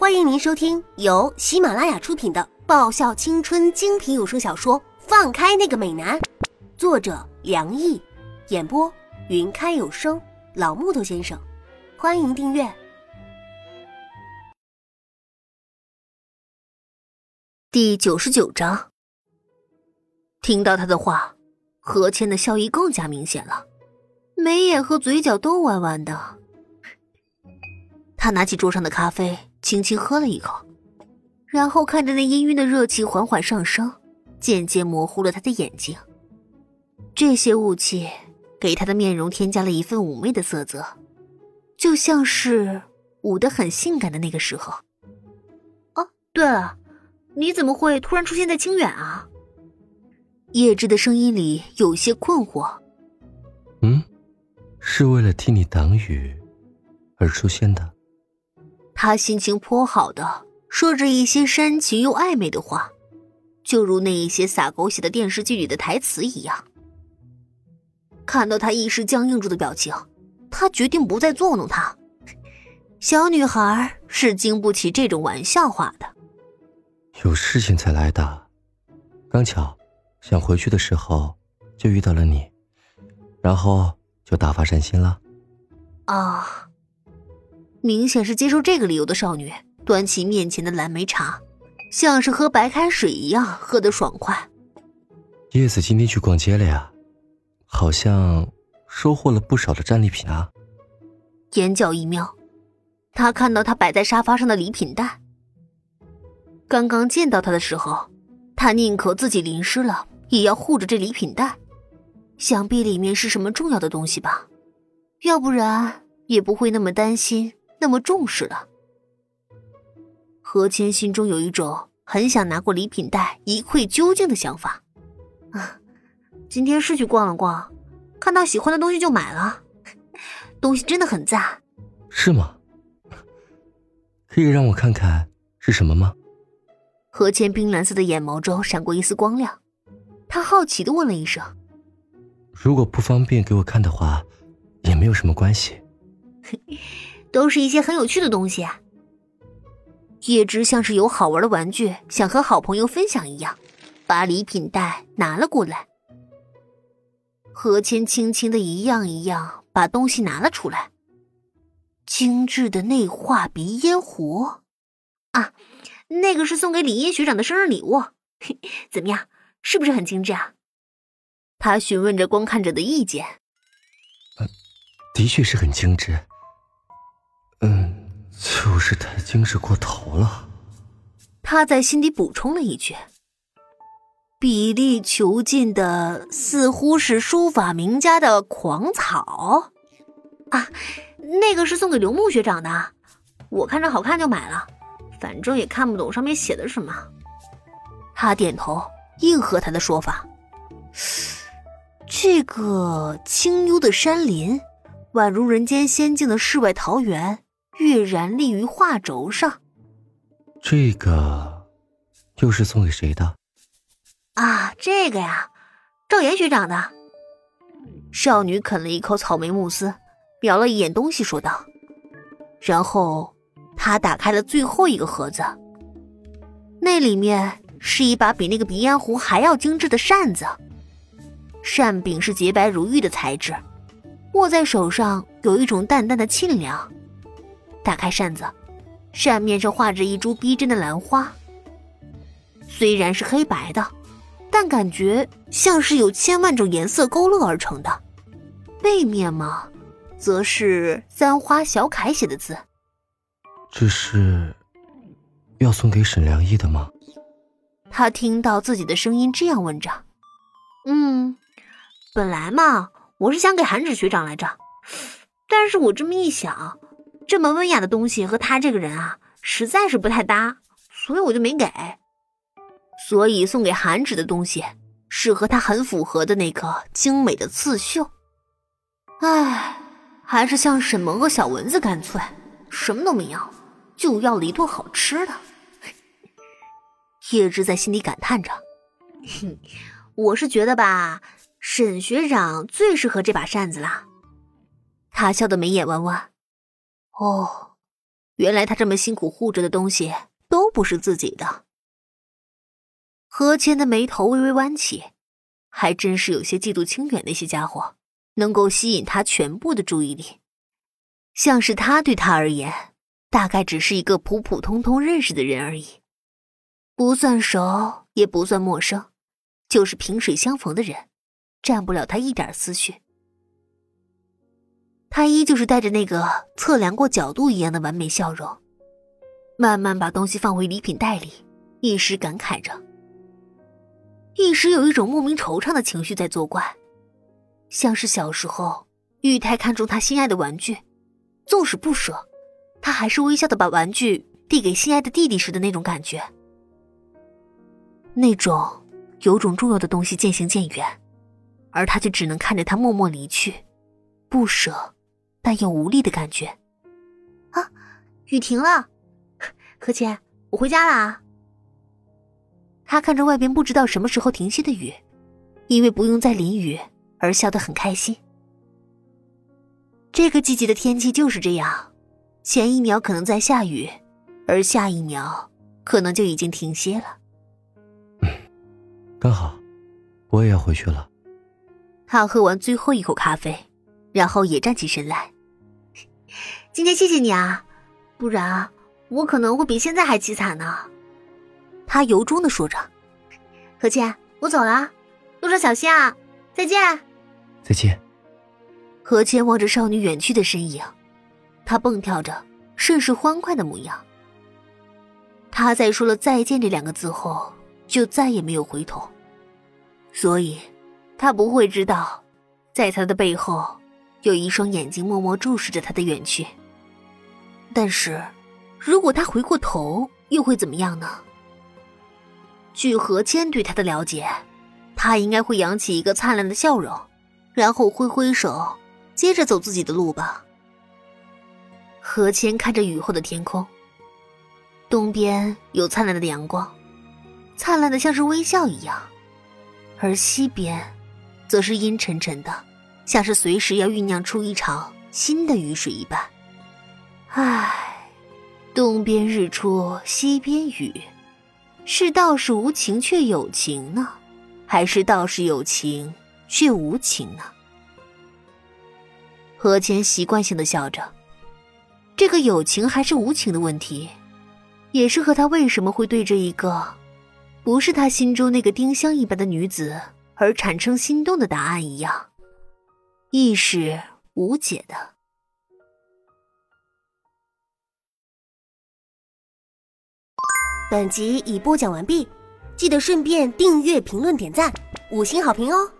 欢迎您收听由喜马拉雅出品的爆笑青春精品有声小说《放开那个美男》，作者梁毅，演播云开有声老木头先生。欢迎订阅第九十九章。听到他的话，何谦的笑意更加明显了，眉眼和嘴角都弯弯的。他拿起桌上的咖啡。轻轻喝了一口，然后看着那氤氲的热气缓缓上升，渐渐模糊了他的眼睛。这些雾气给他的面容添加了一份妩媚的色泽，就像是舞得很性感的那个时候。哦，对了，你怎么会突然出现在清远啊？叶芝的声音里有些困惑。嗯，是为了替你挡雨而出现的。他心情颇好的说着一些煽情又暧昧的话，就如那一些撒狗血的电视剧里的台词一样。看到他一时僵硬住的表情，他决定不再作弄他。小女孩是经不起这种玩笑话的。有事情才来的，刚巧想回去的时候就遇到了你，然后就大发善心了。啊。明显是接受这个理由的少女，端起面前的蓝莓茶，像是喝白开水一样喝得爽快。叶子今天去逛街了呀，好像收获了不少的战利品啊。眼角一瞄，他看到他摆在沙发上的礼品袋。刚刚见到他的时候，他宁可自己淋湿了，也要护着这礼品袋，想必里面是什么重要的东西吧，要不然也不会那么担心。那么重视了，何谦心中有一种很想拿过礼品袋一窥究竟的想法。啊，今天是去逛了逛，看到喜欢的东西就买了，东西真的很赞。是吗？可以让我看看是什么吗？何谦冰蓝色的眼眸中闪过一丝光亮，他好奇的问了一声：“如果不方便给我看的话，也没有什么关系。”都是一些很有趣的东西。叶芝像是有好玩的玩具，想和好朋友分享一样，把礼品袋拿了过来。何谦轻轻的一样一样把东西拿了出来。精致的内画鼻烟壶，啊，那个是送给李嫣学长的生日礼物，怎么样，是不是很精致啊？他询问着观看者的意见。的确是很精致。嗯，就是太精致过头了。他在心底补充了一句：“比例囚禁的，似乎是书法名家的狂草啊。那个是送给刘牧学长的，我看着好看就买了，反正也看不懂上面写的什么。”他点头应和他的说法：“这个清幽的山林，宛如人间仙境的世外桃源。”跃然立于画轴上，这个又是送给谁的？啊，这个呀，赵岩学长的。少女啃了一口草莓慕斯，瞄了一眼东西，说道。然后她打开了最后一个盒子，那里面是一把比那个鼻烟壶还要精致的扇子，扇柄是洁白如玉的材质，握在手上有一种淡淡的沁凉。打开扇子，扇面上画着一株逼真的兰花。虽然是黑白的，但感觉像是有千万种颜色勾勒而成的。背面嘛，则是三花小楷写的字。这是要送给沈良义的吗？他听到自己的声音这样问着。嗯，本来嘛，我是想给韩芷学长来着，但是我这么一想。这么温雅的东西和他这个人啊，实在是不太搭，所以我就没给。所以送给韩芷的东西是和他很符合的那个精美的刺绣。唉，还是像沈萌和小蚊子干脆什么都没要，就要了一顿好吃的。叶芝在心里感叹着：“哼，我是觉得吧，沈学长最适合这把扇子了。”他笑得眉眼弯弯。哦，原来他这么辛苦护着的东西都不是自己的。何谦的眉头微微弯起，还真是有些嫉妒清远那些家伙，能够吸引他全部的注意力。像是他对他而言，大概只是一个普普通通认识的人而已，不算熟，也不算陌生，就是萍水相逢的人，占不了他一点思绪。他依旧是带着那个测量过角度一样的完美笑容，慢慢把东西放回礼品袋里，一时感慨着，一时有一种莫名惆怅的情绪在作怪，像是小时候玉泰看中他心爱的玩具，纵使不舍，他还是微笑的把玩具递给心爱的弟弟时的那种感觉，那种有种重要的东西渐行渐远，而他却只能看着他默默离去，不舍。但又无力的感觉。啊，雨停了，何谦，我回家了啊。他看着外边不知道什么时候停歇的雨，因为不用再淋雨而笑得很开心。这个季节的天气就是这样，前一秒可能在下雨，而下一秒可能就已经停歇了。刚好，我也要回去了。他喝完最后一口咖啡。然后也站起身来。今天谢谢你啊，不然我可能会比现在还凄惨呢。他由衷的说着。何倩，我走了，路上小心啊！再见。再见。何倩望着少女远去的身影，她蹦跳着，甚是欢快的模样。他在说了再见这两个字后，就再也没有回头，所以，他不会知道，在他的背后。有一双眼睛默默注视着他的远去。但是，如果他回过头，又会怎么样呢？据何谦对他的了解，他应该会扬起一个灿烂的笑容，然后挥挥手，接着走自己的路吧。何谦看着雨后的天空，东边有灿烂的阳光，灿烂的像是微笑一样，而西边，则是阴沉沉的。像是随时要酝酿出一场新的雨水一般。唉，东边日出西边雨，是道是无情却有情呢，还是道是有情却无情呢？何谦习惯性的笑着，这个有情还是无情的问题，也是和他为什么会对着一个不是他心中那个丁香一般的女子而产生心动的答案一样。亦是无解的。本集已播讲完毕，记得顺便订阅、评论、点赞、五星好评哦！